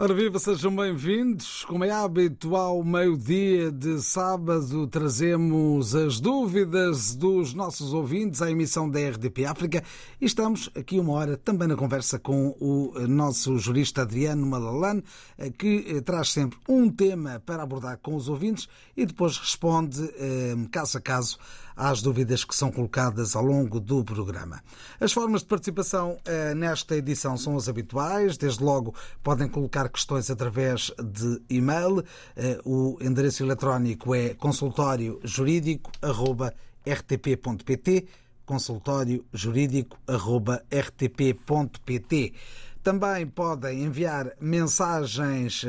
Ora viva, sejam bem-vindos. Como é hábito, ao meio-dia de sábado, trazemos as dúvidas dos nossos ouvintes à emissão da RDP África e estamos aqui uma hora também na conversa com o nosso jurista Adriano Malalane, que traz sempre um tema para abordar com os ouvintes e depois responde, caso a caso, às dúvidas que são colocadas ao longo do programa. As formas de participação nesta edição são as habituais, desde logo podem colocar questões através de e-mail. O endereço eletrónico é consultóriojurídico.rtp.pt consultóriojurídico.rtp.pt também podem enviar mensagens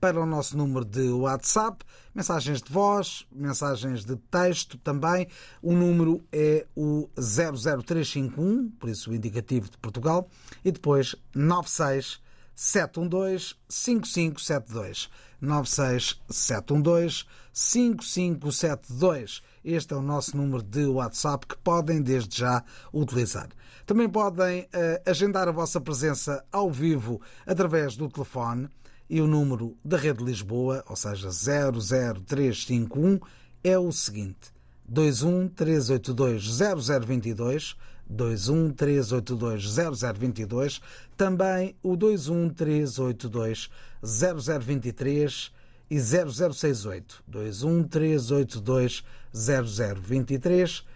para o nosso número de WhatsApp, mensagens de voz, mensagens de texto também. O número é o 00351, por isso o indicativo de Portugal, e depois 96 712 5572. 96 712 5572. Este é o nosso número de WhatsApp que podem desde já utilizar. Também podem uh, agendar a vossa presença ao vivo através do telefone e o número da Rede Lisboa, ou seja, 00351, é o seguinte: 21 382 0022 21 382 0022, também o 21 382 0023 e 0068. 21 382 0023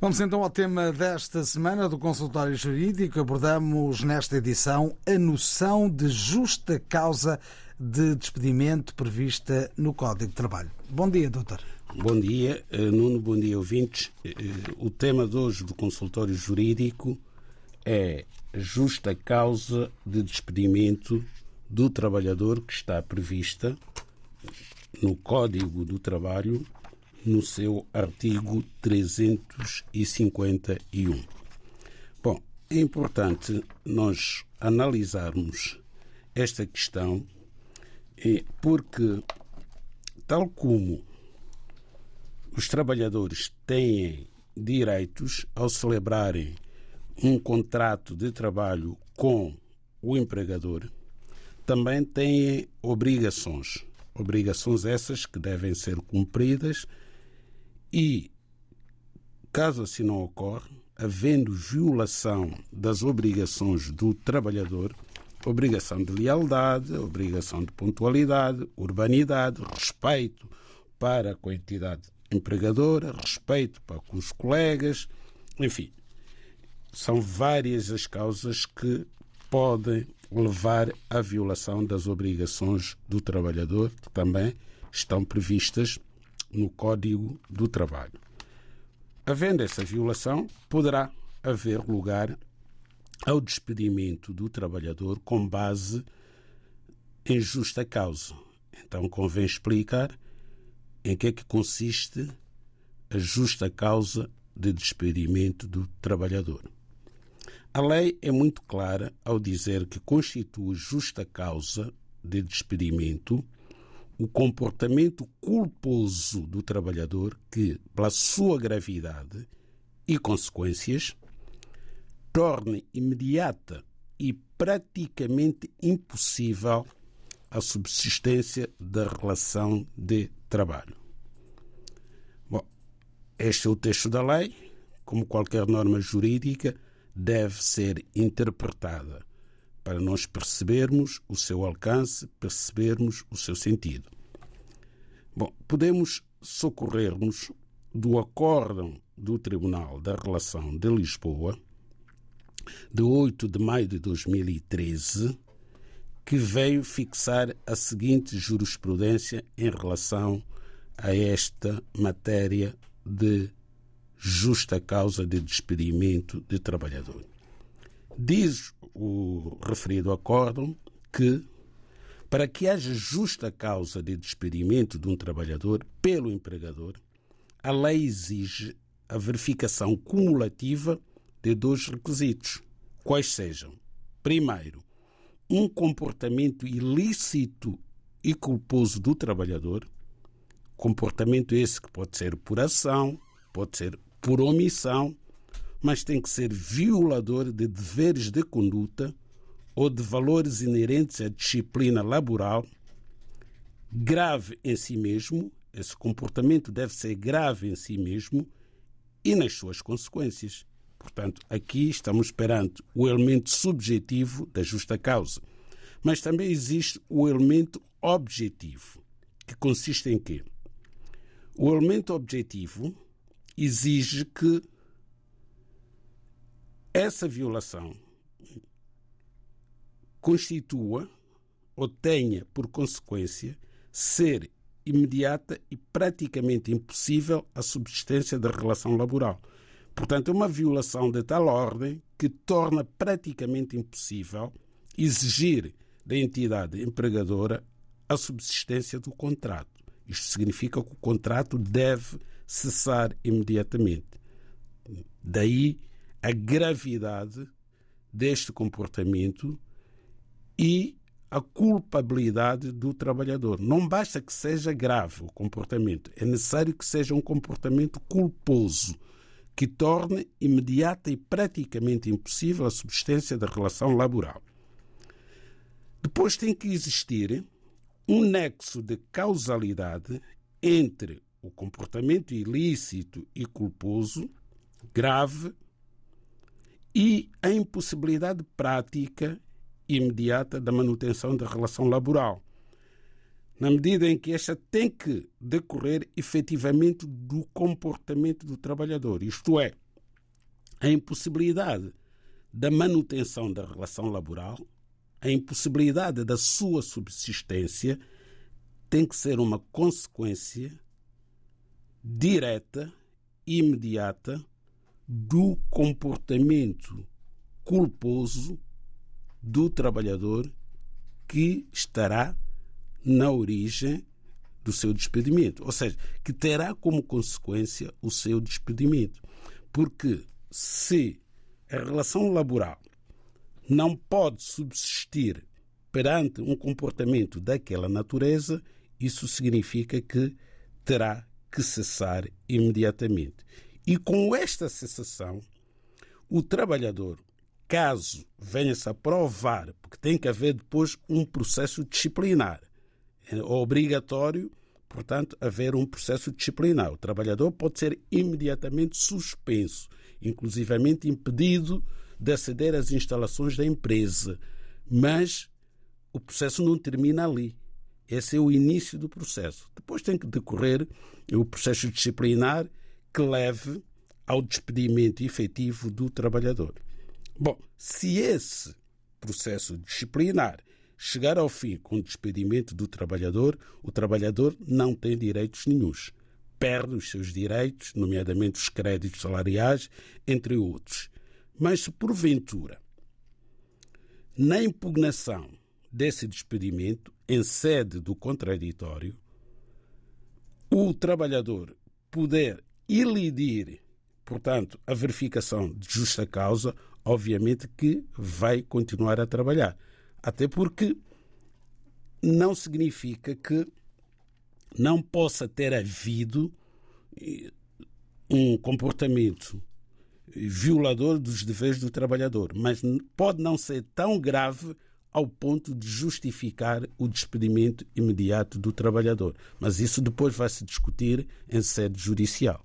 Vamos então ao tema desta semana do consultório jurídico. Abordamos nesta edição a noção de justa causa de despedimento prevista no Código de Trabalho. Bom dia, doutor. Bom dia, Nuno, bom dia, ouvintes. O tema de hoje do consultório jurídico é justa causa de despedimento do trabalhador que está prevista no Código do Trabalho, no seu artigo 351. Bom, é importante nós analisarmos esta questão porque, tal como os trabalhadores têm direitos ao celebrarem um contrato de trabalho com o empregador, também têm obrigações. Obrigações essas que devem ser cumpridas e, caso assim não ocorra, havendo violação das obrigações do trabalhador, obrigação de lealdade, obrigação de pontualidade, urbanidade, respeito para com a entidade empregadora, respeito para com os colegas, enfim, são várias as causas que podem levar à violação das obrigações do trabalhador, que também estão previstas no Código do Trabalho. Havendo essa violação, poderá haver lugar ao despedimento do trabalhador com base em justa causa. Então convém explicar em que é que consiste a justa causa de despedimento do trabalhador. A lei é muito clara ao dizer que constitui justa causa de despedimento o comportamento culposo do trabalhador que, pela sua gravidade e consequências, torne imediata e praticamente impossível a subsistência da relação de trabalho. Bom, este é o texto da lei. Como qualquer norma jurídica, deve ser interpretada para nós percebermos o seu alcance, percebermos o seu sentido. Bom, podemos socorrer-nos do acórdão do Tribunal da Relação de Lisboa, de 8 de maio de 2013, que veio fixar a seguinte jurisprudência em relação a esta matéria de justa causa de despedimento de trabalhador. Diz o referido acórdão que, para que haja justa causa de despedimento de um trabalhador pelo empregador, a lei exige a verificação cumulativa de dois requisitos, quais sejam: primeiro, um comportamento ilícito e culposo do trabalhador, comportamento esse que pode ser por ação, pode ser por omissão, mas tem que ser violador de deveres de conduta ou de valores inerentes à disciplina laboral, grave em si mesmo, esse comportamento deve ser grave em si mesmo e nas suas consequências. Portanto, aqui estamos perante o elemento subjetivo da justa causa. Mas também existe o elemento objetivo, que consiste em quê? O elemento objetivo exige que essa violação constitua ou tenha por consequência ser imediata e praticamente impossível a subsistência da relação laboral. Portanto, é uma violação de tal ordem que torna praticamente impossível exigir da entidade empregadora a subsistência do contrato. Isto significa que o contrato deve cessar imediatamente. Daí a gravidade deste comportamento e a culpabilidade do trabalhador. Não basta que seja grave o comportamento, é necessário que seja um comportamento culposo, que torne imediata e praticamente impossível a subsistência da relação laboral. Depois tem que existir um nexo de causalidade entre o comportamento ilícito e culposo, grave, e a impossibilidade prática imediata da manutenção da relação laboral, na medida em que esta tem que decorrer efetivamente do comportamento do trabalhador, isto é, a impossibilidade da manutenção da relação laboral a impossibilidade da sua subsistência tem que ser uma consequência direta e imediata do comportamento culposo do trabalhador que estará na origem do seu despedimento, ou seja, que terá como consequência o seu despedimento. Porque se a relação laboral não pode subsistir perante um comportamento daquela natureza, isso significa que terá que cessar imediatamente. E com esta cessação, o trabalhador, caso venha-se a provar, porque tem que haver depois um processo disciplinar, é obrigatório, portanto, haver um processo disciplinar. O trabalhador pode ser imediatamente suspenso, inclusivamente impedido de aceder às instalações da empresa. Mas o processo não termina ali. Esse é o início do processo. Depois tem que decorrer o processo disciplinar que leve ao despedimento efetivo do trabalhador. Bom, se esse processo disciplinar chegar ao fim com o despedimento do trabalhador, o trabalhador não tem direitos nenhums. Perde os seus direitos, nomeadamente os créditos salariais, entre outros. Mas se porventura, na impugnação desse despedimento, em sede do contraditório, o trabalhador puder ilidir, portanto, a verificação de justa causa, obviamente que vai continuar a trabalhar. Até porque não significa que não possa ter havido eh, um comportamento violador dos deveres do trabalhador, mas pode não ser tão grave ao ponto de justificar o despedimento imediato do trabalhador. Mas isso depois vai se discutir em sede judicial.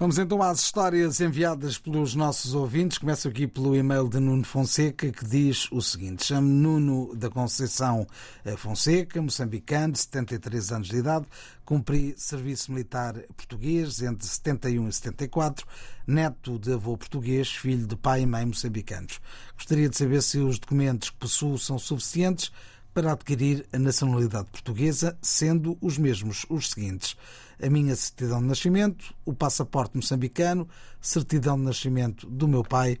Vamos então às histórias enviadas pelos nossos ouvintes. Começo aqui pelo e-mail de Nuno Fonseca, que diz o seguinte: Chamo-me Nuno da Conceição eh, Fonseca, moçambicano, 73 anos de idade, cumpri serviço militar português entre 71 e 74, neto de avô português, filho de pai e mãe moçambicanos. Gostaria de saber se os documentos que possuo são suficientes para adquirir a nacionalidade portuguesa, sendo os mesmos os seguintes a minha certidão de nascimento, o passaporte moçambicano, certidão de nascimento do meu pai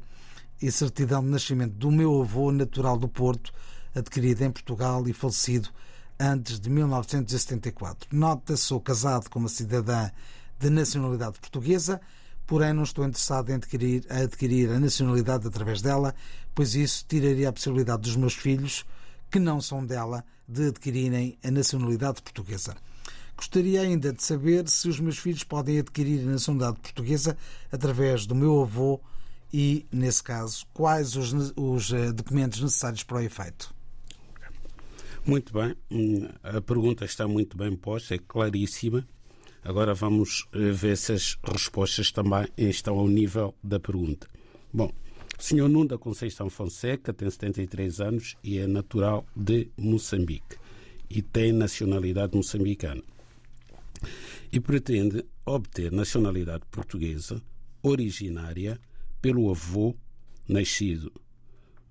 e certidão de nascimento do meu avô natural do Porto, adquirida em Portugal e falecido antes de 1974. Nota, sou casado com uma cidadã de nacionalidade portuguesa, porém não estou interessado em adquirir, a adquirir a nacionalidade através dela, pois isso tiraria a possibilidade dos meus filhos, que não são dela, de adquirirem a nacionalidade portuguesa. Gostaria ainda de saber se os meus filhos podem adquirir a nacionalidade portuguesa através do meu avô e, nesse caso, quais os, os eh, documentos necessários para o efeito. Muito bem, hum, a pergunta está muito bem posta, é claríssima. Agora vamos eh, ver se as respostas também estão ao nível da pergunta. Bom, o senhor Nuno da Conceição Fonseca tem 73 anos e é natural de Moçambique e tem nacionalidade moçambicana e pretende obter nacionalidade portuguesa originária pelo avô nascido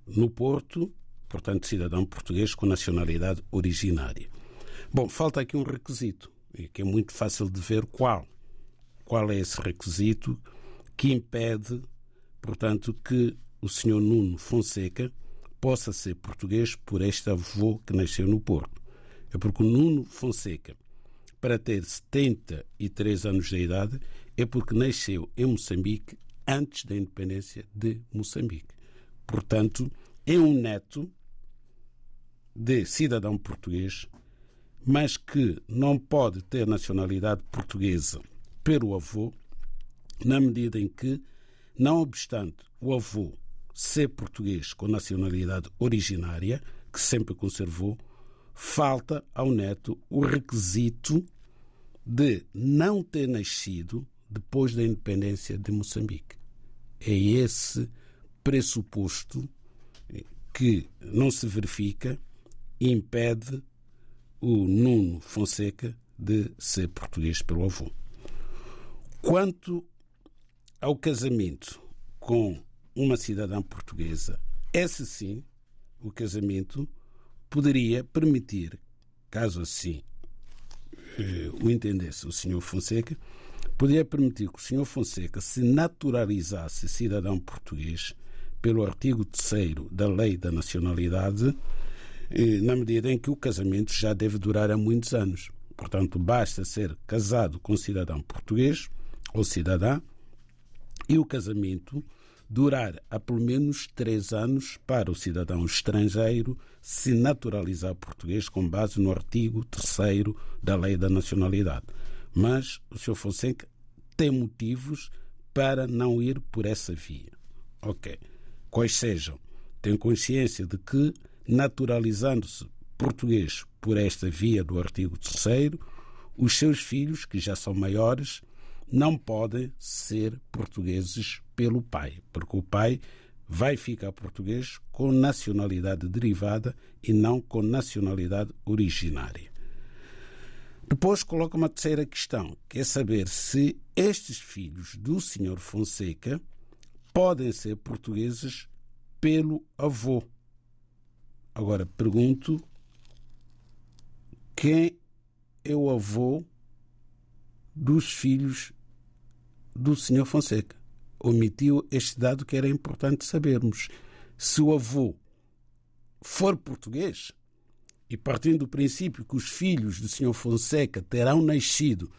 no Porto, portanto, cidadão português com nacionalidade originária. Bom, falta aqui um requisito, que é muito fácil de ver qual. Qual é esse requisito que impede, portanto, que o senhor Nuno Fonseca possa ser português por este avô que nasceu no Porto? É porque o Nuno Fonseca para ter 73 anos de idade é porque nasceu em Moçambique antes da independência de Moçambique. Portanto, é um neto de cidadão português, mas que não pode ter nacionalidade portuguesa pelo avô, na medida em que, não obstante o avô ser português com nacionalidade originária, que sempre conservou, falta ao neto o requisito de não ter nascido depois da independência de Moçambique. É esse pressuposto que não se verifica e impede o Nuno Fonseca de ser português pelo avô. Quanto ao casamento com uma cidadã portuguesa, esse sim, o casamento poderia permitir, caso assim eh, o entendesse o senhor Fonseca, poderia permitir que o senhor Fonseca se naturalizasse cidadão português pelo artigo 3 da Lei da Nacionalidade, eh, na medida em que o casamento já deve durar há muitos anos. Portanto, basta ser casado com cidadão português ou cidadã e o casamento durar há pelo menos três anos para o cidadão estrangeiro se naturalizar português com base no artigo 3 da Lei da Nacionalidade. Mas o Sr. Fonseca tem motivos para não ir por essa via. Ok. Quais sejam? Tem consciência de que, naturalizando-se português por esta via do artigo 3, os seus filhos, que já são maiores, não podem ser portugueses pelo pai, porque o pai vai ficar português com nacionalidade derivada e não com nacionalidade originária. Depois coloca uma terceira questão, que é saber se estes filhos do Sr. Fonseca podem ser portugueses pelo avô. Agora pergunto quem é o avô dos filhos do Sr. Fonseca. Omitiu este dado que era importante sabermos. Se o avô for português, e partindo do princípio que os filhos do Sr. Fonseca terão nascido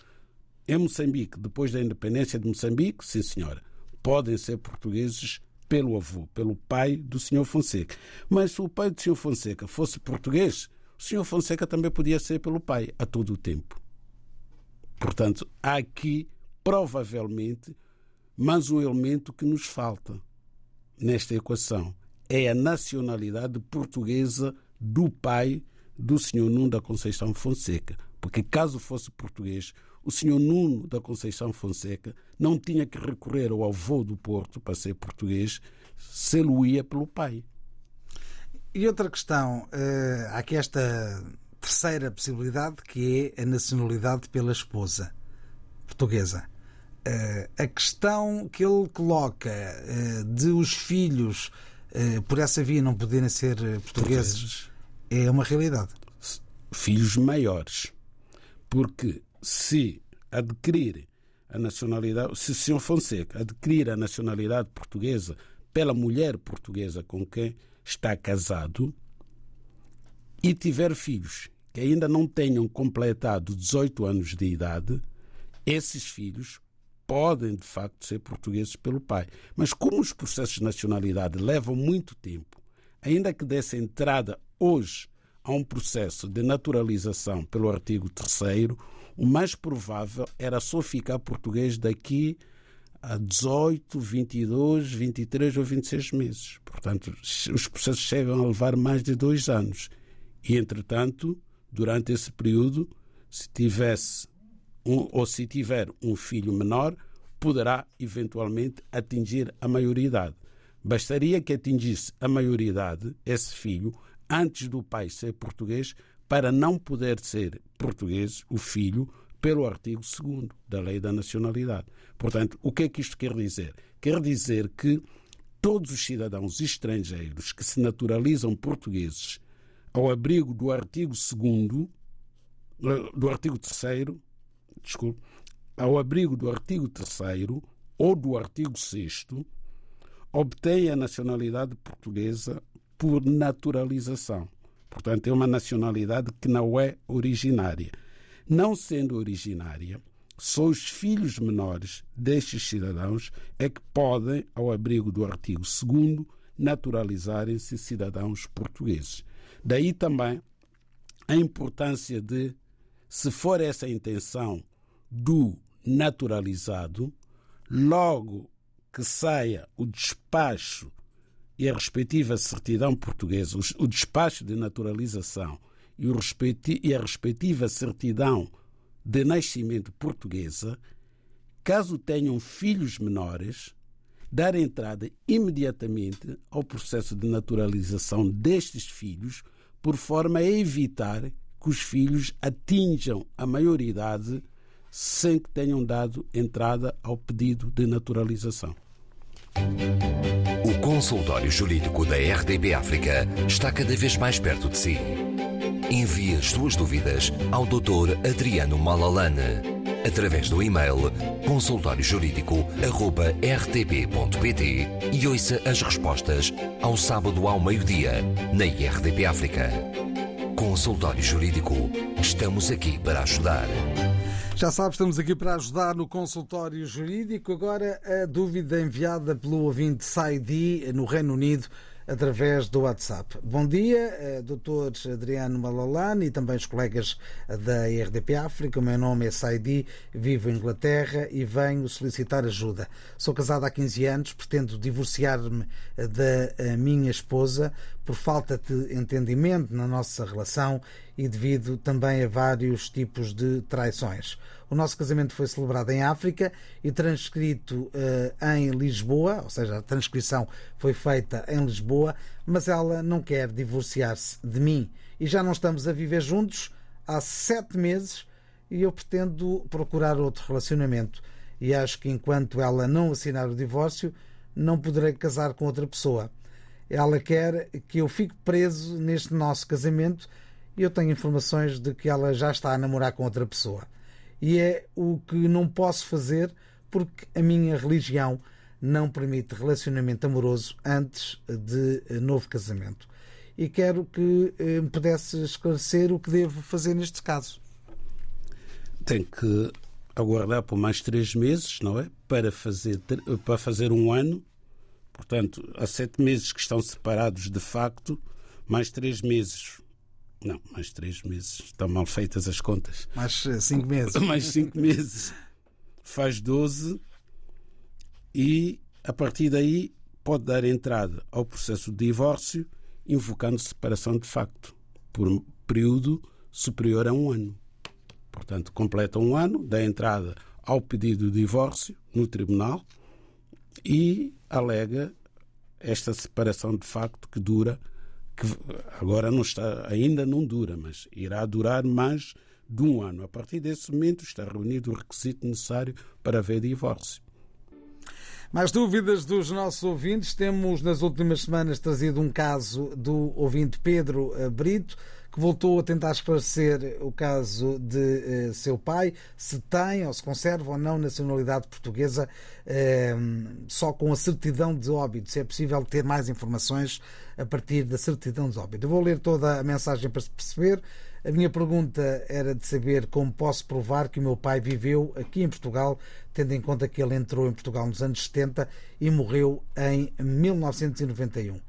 em Moçambique depois da independência de Moçambique, sim senhora, podem ser portugueses pelo avô, pelo pai do Sr. Fonseca. Mas se o pai do Sr. Fonseca fosse português, o Sr. Fonseca também podia ser pelo pai a todo o tempo. Portanto, há aqui provavelmente mais um elemento que nos falta nesta equação. É a nacionalidade portuguesa do pai do senhor Nuno da Conceição Fonseca. Porque caso fosse português, o senhor Nuno da Conceição Fonseca não tinha que recorrer ao avô do Porto para ser português, se ele ia pelo pai. E outra questão, eh, há aqui esta terceira possibilidade que é a nacionalidade pela esposa portuguesa. Eh, a questão que ele coloca eh, de os filhos por essa via não poderem ser portugueses é uma realidade. Filhos maiores. Porque se adquirir a nacionalidade, se o senhor Fonseca adquirir a nacionalidade portuguesa pela mulher portuguesa com quem está casado e tiver filhos que ainda não tenham completado 18 anos de idade, esses filhos podem de facto ser portugueses pelo pai. Mas como os processos de nacionalidade levam muito tempo, ainda que desse entrada hoje a um processo de naturalização pelo artigo 3 o mais provável era só ficar português daqui a 18, 22, 23 ou 26 meses. Portanto, os processos chegam a levar mais de dois anos. E, entretanto, durante esse período, se tivesse um, ou se tiver um filho menor, poderá eventualmente atingir a maioridade. Bastaria que atingisse a maioridade, esse filho, antes do pai ser português, para não poder ser português, o filho, pelo artigo 2 da Lei da Nacionalidade. Portanto, o que é que isto quer dizer? Quer dizer que todos os cidadãos estrangeiros que se naturalizam portugueses ao abrigo do artigo 2 do artigo 3 desculpe, ao abrigo do artigo 3 ou do artigo 6 obtêm a nacionalidade portuguesa por naturalização. Portanto, é uma nacionalidade que não é originária. Não sendo originária, só os filhos menores destes cidadãos é que podem, ao abrigo do artigo 2, naturalizarem-se cidadãos portugueses. Daí também a importância de, se for essa a intenção do naturalizado, logo que saia o despacho e a respectiva certidão portuguesa, o despacho de naturalização e, a respectiva certidão de nascimento portuguesa, caso tenham filhos menores, dar entrada imediatamente ao processo de naturalização destes filhos, por forma a evitar que os filhos atinjam a maioridade sem que tenham dado entrada ao pedido de naturalização. O consultório jurídico da RDB África está cada vez mais perto de si. Envie as suas dúvidas ao Dr. Adriano Malalane através do e-mail consultóriojurídico.rtp.pt e ouça as respostas ao sábado ao meio-dia na RDP África. Consultório Jurídico. Estamos aqui para ajudar. Já sabe, estamos aqui para ajudar no consultório jurídico. Agora, a dúvida enviada pelo ouvinte Saidi no Reino Unido através do WhatsApp. Bom dia, eh, Dr. Adriano Malalane e também os colegas da RDP África. O meu nome é Saidi, vivo em Inglaterra e venho solicitar ajuda. Sou casado há 15 anos, pretendo divorciar-me da eh, minha esposa por falta de entendimento na nossa relação e devido também a vários tipos de traições. O nosso casamento foi celebrado em África e transcrito uh, em Lisboa, ou seja, a transcrição foi feita em Lisboa, mas ela não quer divorciar-se de mim e já não estamos a viver juntos há sete meses e eu pretendo procurar outro relacionamento. E acho que enquanto ela não assinar o divórcio, não poderei casar com outra pessoa. Ela quer que eu fique preso neste nosso casamento e eu tenho informações de que ela já está a namorar com outra pessoa e é o que não posso fazer porque a minha religião não permite relacionamento amoroso antes de novo casamento. E quero que eh, me pudesse esclarecer o que devo fazer neste caso. Tem que aguardar por mais três meses, não é? Para fazer, para fazer um ano. Portanto, há sete meses que estão separados de facto, mais três meses não, mais três meses. Estão mal feitas as contas. Mais eh, cinco meses. mais cinco meses. Faz doze e, a partir daí, pode dar entrada ao processo de divórcio, invocando separação de facto, por um período superior a um ano. Portanto, completa um ano da entrada ao pedido de divórcio no tribunal e alega esta separação de facto que dura, que agora não está, ainda não dura, mas irá durar mais de um ano. A partir desse momento está reunido o requisito necessário para haver divórcio. Mais dúvidas dos nossos ouvintes? Temos nas últimas semanas trazido um caso do ouvinte Pedro Brito, que voltou a tentar esclarecer o caso de uh, seu pai, se tem ou se conserva ou não nacionalidade portuguesa, uh, só com a certidão de óbito, se é possível ter mais informações a partir da certidão de óbito. Eu vou ler toda a mensagem para se perceber. A minha pergunta era de saber como posso provar que o meu pai viveu aqui em Portugal, tendo em conta que ele entrou em Portugal nos anos 70 e morreu em 1991.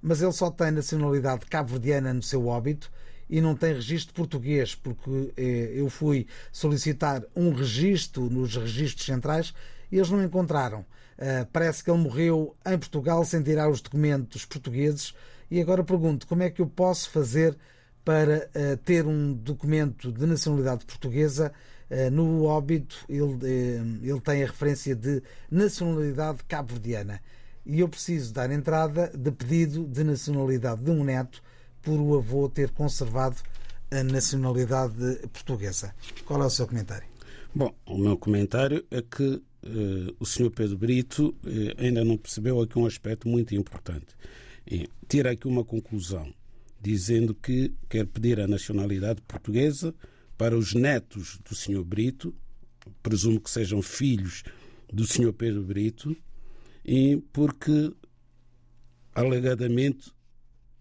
Mas ele só tem nacionalidade cabo-verdiana no seu óbito e não tem registro português, porque eh, eu fui solicitar um registro nos registros centrais e eles não encontraram. Uh, parece que ele morreu em Portugal sem tirar os documentos portugueses e agora pergunto como é que eu posso fazer para uh, ter um documento de nacionalidade portuguesa. Uh, no óbito, ele, ele tem a referência de nacionalidade cabo-verdiana. E eu preciso dar entrada de pedido de nacionalidade de um neto por o avô ter conservado a nacionalidade portuguesa. Qual é o seu comentário? Bom, o meu comentário é que o Sr. Pedro Brito ainda não percebeu aqui um aspecto muito importante. E tira aqui uma conclusão dizendo que quer pedir a nacionalidade portuguesa para os netos do Sr. Brito, presumo que sejam filhos do Sr. Pedro Brito, e porque alegadamente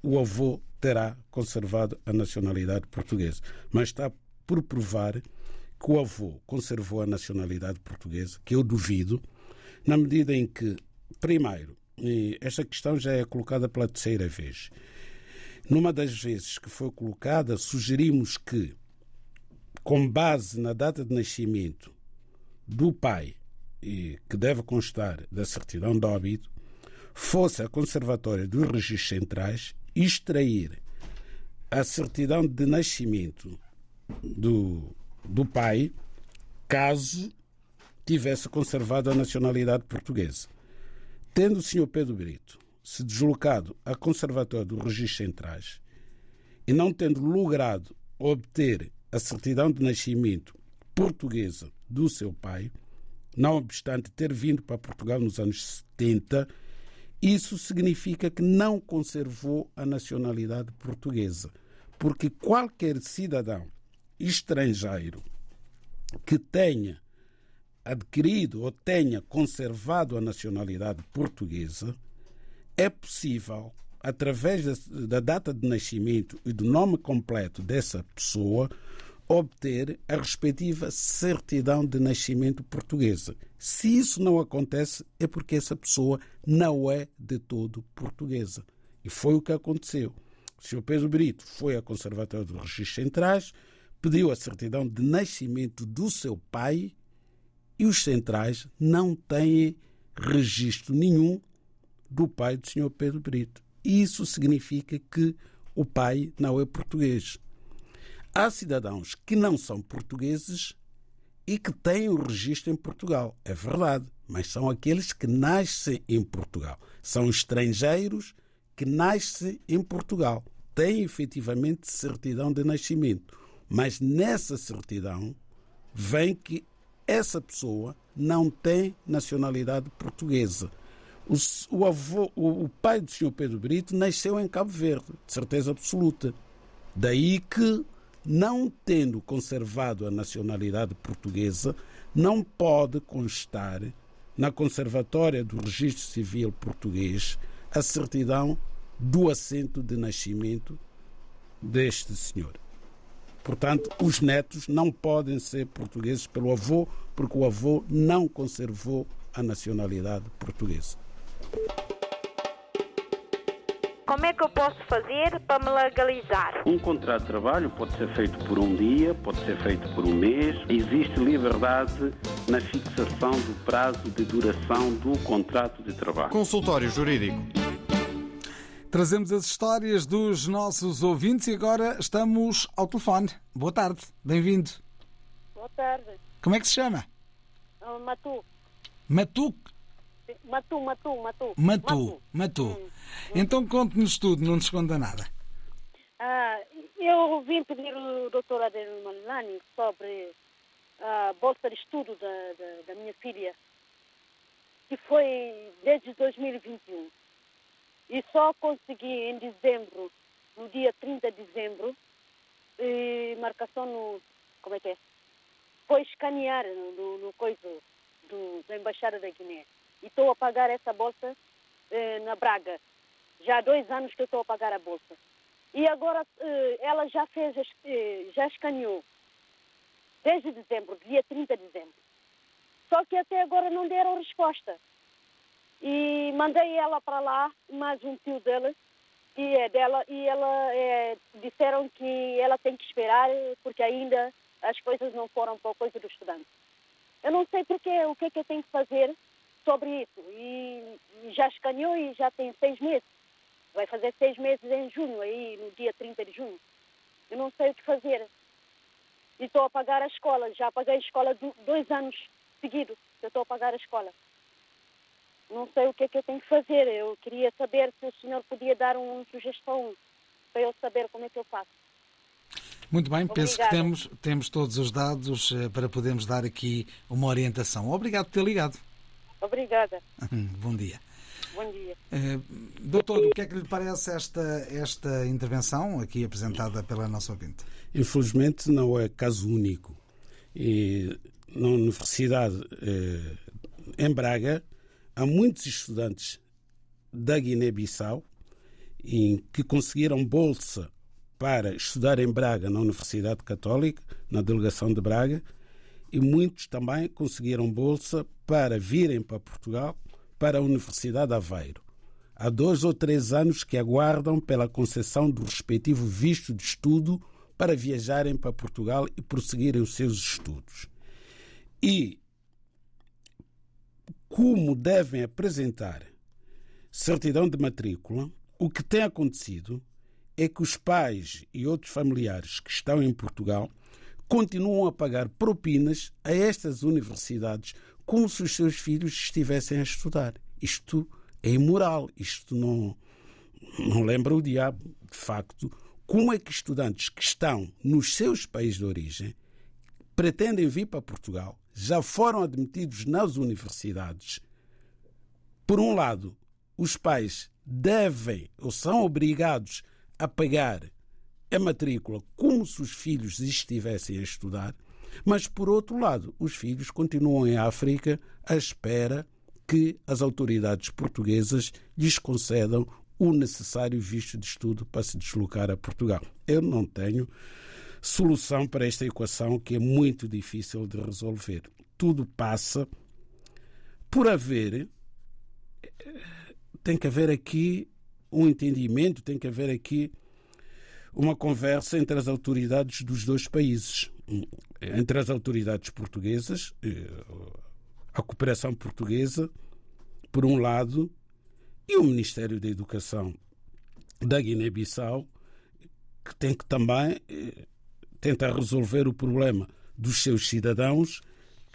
o avô terá conservado a nacionalidade portuguesa. Mas está por provar que o avô conservou a nacionalidade portuguesa, que eu duvido, na medida em que, primeiro, esta questão já é colocada pela terceira vez. Numa das vezes que foi colocada, sugerimos que, com base na data de nascimento do pai, e que deve constar da certidão de óbito, fosse a Conservatória dos Registros Centrais extrair a certidão de nascimento do, do pai, caso tivesse conservado a nacionalidade portuguesa. Tendo o Sr. Pedro Brito se deslocado a Conservatório dos Registros Centrais e não tendo logrado obter a certidão de nascimento portuguesa do seu pai, não obstante ter vindo para Portugal nos anos 70, isso significa que não conservou a nacionalidade portuguesa, porque qualquer cidadão estrangeiro que tenha adquirido ou tenha conservado a nacionalidade portuguesa é possível, através da, da data de nascimento e do nome completo dessa pessoa, obter a respectiva certidão de nascimento portuguesa. Se isso não acontece, é porque essa pessoa não é de todo portuguesa. E foi o que aconteceu. O Sr. Pedro Brito foi à Conservatória dos Registros Centrais, pediu a certidão de nascimento do seu pai e os centrais não têm registro nenhum do pai do Sr. Pedro Brito. Isso significa que o pai não é português. Há cidadãos que não são portugueses e que têm o registro em Portugal. É verdade, mas são aqueles que nascem em Portugal. São estrangeiros que nascem em Portugal. Têm efetivamente certidão de nascimento. Mas nessa certidão vem que essa pessoa não tem nacionalidade portuguesa. O, o, avô, o, o pai do Sr. Pedro Brito nasceu em Cabo Verde, de certeza absoluta. Daí que, não tendo conservado a nacionalidade portuguesa, não pode constar na Conservatória do Registro Civil Português a certidão do assento de nascimento deste senhor. Portanto, os netos não podem ser portugueses pelo avô, porque o avô não conservou a nacionalidade portuguesa. Como é que eu posso fazer para me legalizar? Um contrato de trabalho pode ser feito por um dia, pode ser feito por um mês. Existe liberdade na fixação do prazo de duração do contrato de trabalho. Consultório Jurídico. Trazemos as histórias dos nossos ouvintes e agora estamos ao telefone. Boa tarde, bem-vindo. Boa tarde. Como é que se chama? Ah, Matu. Matu? Matu, Matu, Matu. Matu. Matu. Hum. Então conte-nos tudo, não nos esconda nada. Ah, eu vim pedir ao doutor Adel Malani sobre a bolsa de estudo da, da, da minha filha, que foi desde 2021. E só consegui em dezembro, no dia 30 de dezembro, e marcação no. Como é que é? Foi escanear no, no, no coisa do, da Embaixada da Guiné. E estou a pagar essa bolsa eh, na Braga. Já há dois anos que estou a pagar a bolsa. E agora eh, ela já fez, eh, já escaneou desde dezembro, dia 30 de dezembro. Só que até agora não deram resposta. E mandei ela para lá, mais um tio dela, e é dela, e ela é, disseram que ela tem que esperar porque ainda as coisas não foram para a coisa do estudante. Eu não sei porque, o que é que eu tenho que fazer sobre isso. E, e já escaneou e já tem seis meses. Vai fazer seis meses em junho, aí no dia 30 de junho. Eu não sei o que fazer. E estou a pagar a escola. Já paguei a escola do, dois anos seguidos eu estou a pagar a escola. Não sei o que é que eu tenho que fazer. Eu queria saber se o senhor podia dar uma sugestão para eu saber como é que eu faço. Muito bem, penso que Obrigada. temos, temos todos os dados eh, para podermos dar aqui uma orientação. Obrigado por ter ligado. Obrigada. Bom dia. Bom dia. Eh, doutor, o que é que lhe parece esta, esta intervenção aqui apresentada pela nossa ouvinte? Infelizmente não é caso único. E na Universidade eh, em Braga há muitos estudantes da Guiné-Bissau que conseguiram bolsa para estudar em Braga na Universidade Católica, na delegação de Braga, e muitos também conseguiram bolsa para virem para Portugal, para a Universidade de Aveiro. Há dois ou três anos que aguardam pela concessão do respectivo visto de estudo para viajarem para Portugal e prosseguirem os seus estudos. E como devem apresentar certidão de matrícula, o que tem acontecido é que os pais e outros familiares que estão em Portugal continuam a pagar propinas a estas universidades como se os seus filhos estivessem a estudar. Isto é imoral, isto não, não lembra o diabo. De facto, como é que estudantes que estão nos seus países de origem pretendem vir para Portugal, já foram admitidos nas universidades? Por um lado, os pais devem ou são obrigados a pagar a matrícula como se os filhos estivessem a estudar, mas por outro lado, os filhos continuam em África à espera que as autoridades portuguesas lhes concedam o necessário visto de estudo para se deslocar a Portugal. Eu não tenho solução para esta equação que é muito difícil de resolver. Tudo passa por haver tem que haver aqui um entendimento, tem que haver aqui uma conversa entre as autoridades dos dois países, entre as autoridades portuguesas, a cooperação portuguesa, por um lado, e o Ministério da Educação da Guiné-Bissau, que tem que também tentar resolver o problema dos seus cidadãos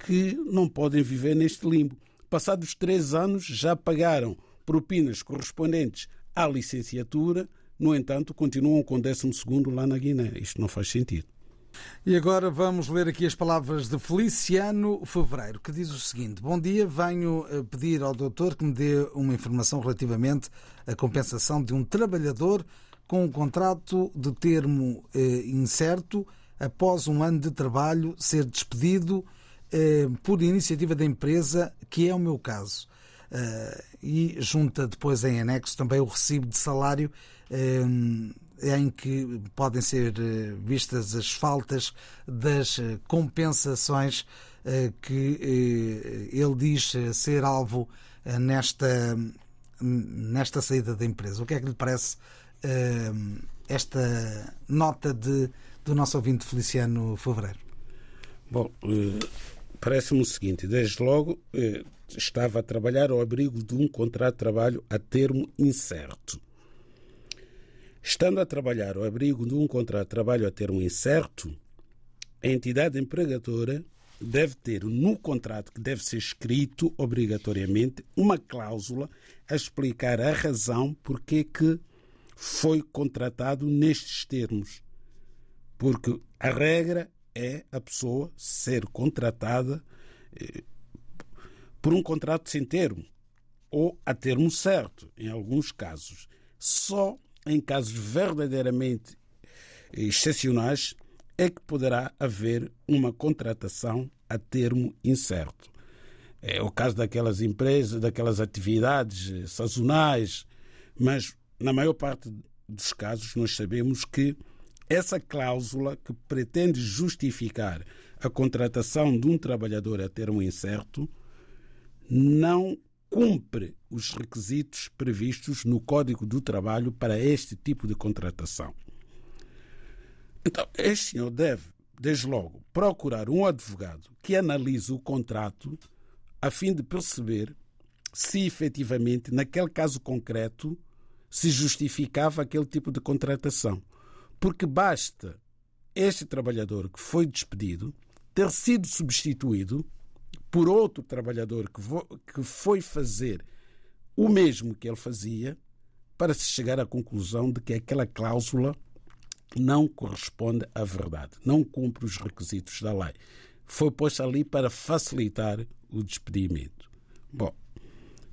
que não podem viver neste limbo. Passados três anos já pagaram propinas correspondentes à licenciatura, no entanto, continuam com 12 lá na Guiné. Isto não faz sentido. E agora vamos ler aqui as palavras de Feliciano Fevereiro, que diz o seguinte: Bom dia, venho pedir ao doutor que me dê uma informação relativamente à compensação de um trabalhador com um contrato de termo eh, incerto após um ano de trabalho ser despedido eh, por iniciativa da empresa, que é o meu caso. Uh, e junta depois em anexo também o recibo de salário uh, em que podem ser uh, vistas as faltas das compensações que ele diz ser alvo nesta, nesta saída da empresa. O que é que lhe parece esta nota de, do nosso ouvinte Feliciano Fevereiro? Bom, parece-me o seguinte: desde logo estava a trabalhar ao abrigo de um contrato de trabalho a termo incerto. Estando a trabalhar ao abrigo de um contrato de trabalho a termo incerto, a entidade empregadora deve ter no contrato, que deve ser escrito obrigatoriamente, uma cláusula a explicar a razão porque que foi contratado nestes termos. Porque a regra é a pessoa ser contratada eh, por um contrato sem termo ou a termo certo, em alguns casos. Só em casos verdadeiramente excepcionais é que poderá haver uma contratação a termo incerto. É o caso daquelas empresas, daquelas atividades eh, sazonais, mas na maior parte dos casos nós sabemos que essa cláusula que pretende justificar a contratação de um trabalhador a termo incerto não cumpre os requisitos previstos no Código do Trabalho para este tipo de contratação. Então, este senhor deve, desde logo, procurar um advogado que analise o contrato a fim de perceber se efetivamente, naquele caso concreto, se justificava aquele tipo de contratação. Porque basta este trabalhador que foi despedido ter sido substituído por outro trabalhador que foi fazer o mesmo que ele fazia para se chegar à conclusão de que aquela cláusula não corresponde à verdade, não cumpre os requisitos da lei. Foi posta ali para facilitar o despedimento. Bom,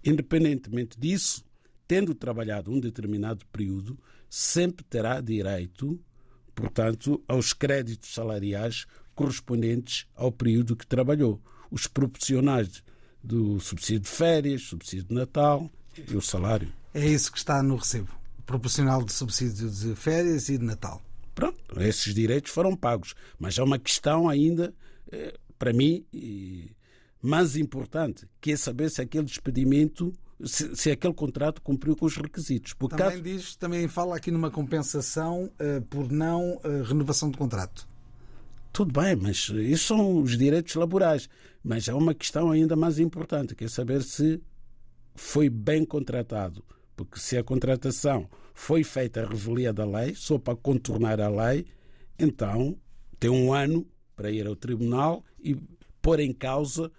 independentemente disso, tendo trabalhado um determinado período, sempre terá direito, portanto, aos créditos salariais correspondentes ao período que trabalhou. Os proporcionais do subsídio de férias, subsídio de Natal e o salário. É isso que está no recibo. Proporcional de subsídio de férias e de Natal. Pronto, esses direitos foram pagos. Mas há uma questão ainda, eh, para mim, mais importante, que é saber se aquele despedimento se, se, aquele contrato cumpriu com os requisitos. Por também caso... diz, também fala aqui numa compensação uh, por não uh, renovação de contrato. Tudo bem, mas isso são os direitos laborais. Mas há uma questão ainda mais importante, que é saber se foi bem contratado. Porque se a contratação foi feita a revelia da lei, só para contornar a lei, então tem um ano para ir ao tribunal e pôr em causa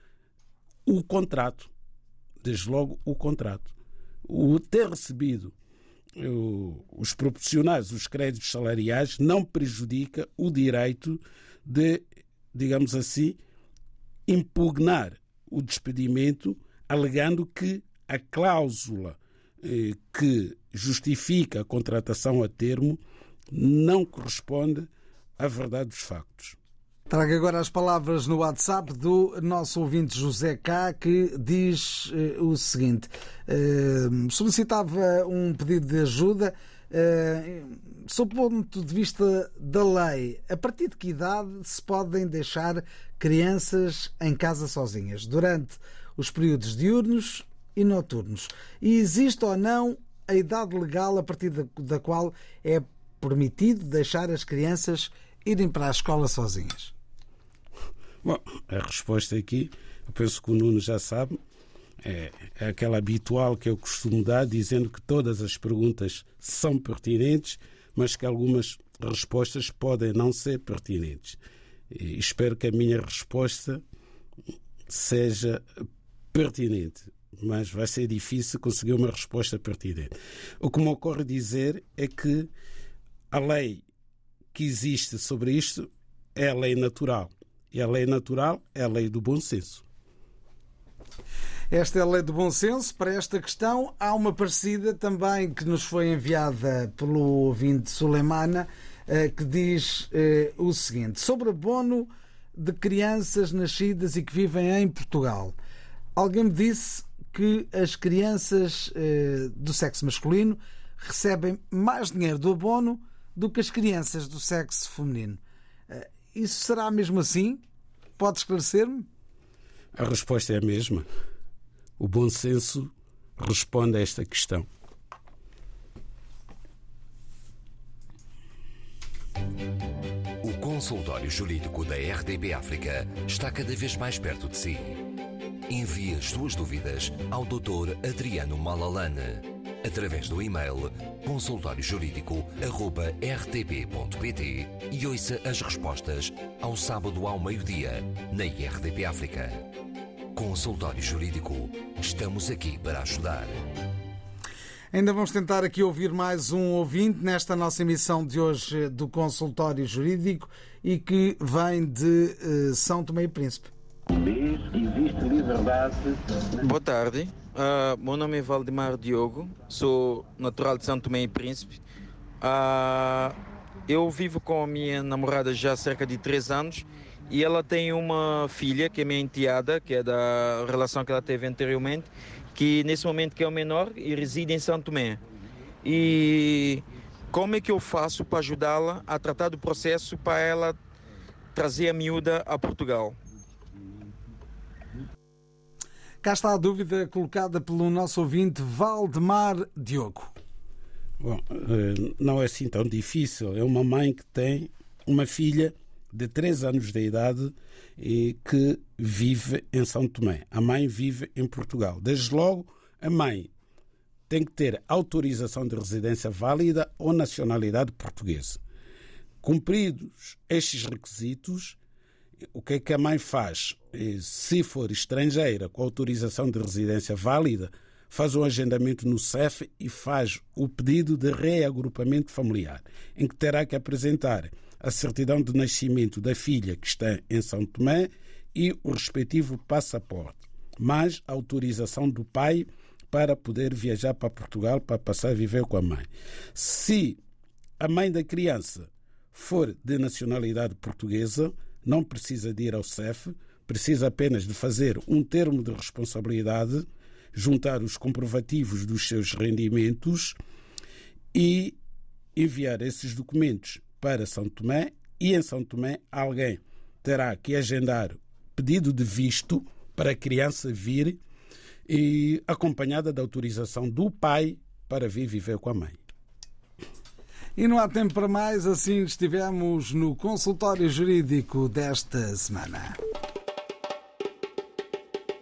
o contrato desde logo o contrato. O ter recebido os proporcionais, os créditos salariais, não prejudica o direito de, digamos assim, impugnar o despedimento, alegando que a cláusula eh, que justifica a contratação a termo não corresponde à verdade dos factos. Trago agora as palavras no WhatsApp do nosso ouvinte José K, que diz uh, o seguinte: uh, solicitava um pedido de ajuda. Uh, sob o ponto de vista da lei, a partir de que idade se podem deixar crianças em casa sozinhas? Durante os períodos diurnos e noturnos? E existe ou não a idade legal a partir da qual é permitido deixar as crianças irem para a escola sozinhas? Bom, a resposta aqui, eu penso que o Nuno já sabe, é, é aquela habitual que eu costumo dar, dizendo que todas as perguntas são pertinentes, mas que algumas respostas podem não ser pertinentes. E espero que a minha resposta seja pertinente, mas vai ser difícil conseguir uma resposta pertinente. O que me ocorre dizer é que a lei que existe sobre isto é a lei natural. E a lei natural é a lei do bom senso. Esta é a lei do bom senso. Para esta questão, há uma parecida também que nos foi enviada pelo ouvinte Suleimana, eh, que diz eh, o seguinte: sobre abono de crianças nascidas e que vivem em Portugal. Alguém me disse que as crianças eh, do sexo masculino recebem mais dinheiro do abono do que as crianças do sexo feminino. Isso será mesmo assim? Pode esclarecer-me? A resposta é a mesma. O bom senso responde a esta questão. O consultório jurídico da RDB África está cada vez mais perto de si. Envie as suas dúvidas ao Dr. Adriano Malalane através do e-mail consultóriojurídico.rtp.pt e ouça as respostas ao sábado ao meio-dia na IRTP África. Consultório Jurídico. Estamos aqui para ajudar. Ainda vamos tentar aqui ouvir mais um ouvinte nesta nossa emissão de hoje do Consultório Jurídico e que vem de uh, São Tomé e Príncipe. Existe liberdade. Boa tarde. Uh, meu nome é Valdemar Diogo, sou natural de São Tomé e Príncipe. Uh, eu vivo com a minha namorada já há cerca de três anos e ela tem uma filha que é minha enteada, que é da relação que ela teve anteriormente, que nesse momento que é o menor e reside em São Tomé. E como é que eu faço para ajudá-la a tratar do processo para ela trazer a miúda a Portugal? Cá está a dúvida colocada pelo nosso ouvinte Valdemar Diogo. Bom, eh, não é assim tão difícil. É uma mãe que tem uma filha de 3 anos de idade e que vive em São Tomé. A mãe vive em Portugal. Desde logo, a mãe tem que ter autorização de residência válida ou nacionalidade portuguesa. Cumpridos estes requisitos, o que é que a mãe faz? Se for estrangeira com autorização de residência válida, faz um agendamento no CEF e faz o pedido de reagrupamento familiar, em que terá que apresentar a certidão de nascimento da filha que está em São Tomé e o respectivo passaporte, mais a autorização do pai para poder viajar para Portugal para passar a viver com a mãe. Se a mãe da criança for de nacionalidade portuguesa, não precisa de ir ao CEF, precisa apenas de fazer um termo de responsabilidade, juntar os comprovativos dos seus rendimentos e enviar esses documentos para São Tomé e em São Tomé alguém terá que agendar pedido de visto para a criança vir e acompanhada da autorização do pai para vir viver com a mãe. E não há tempo para mais, assim estivemos no consultório jurídico desta semana.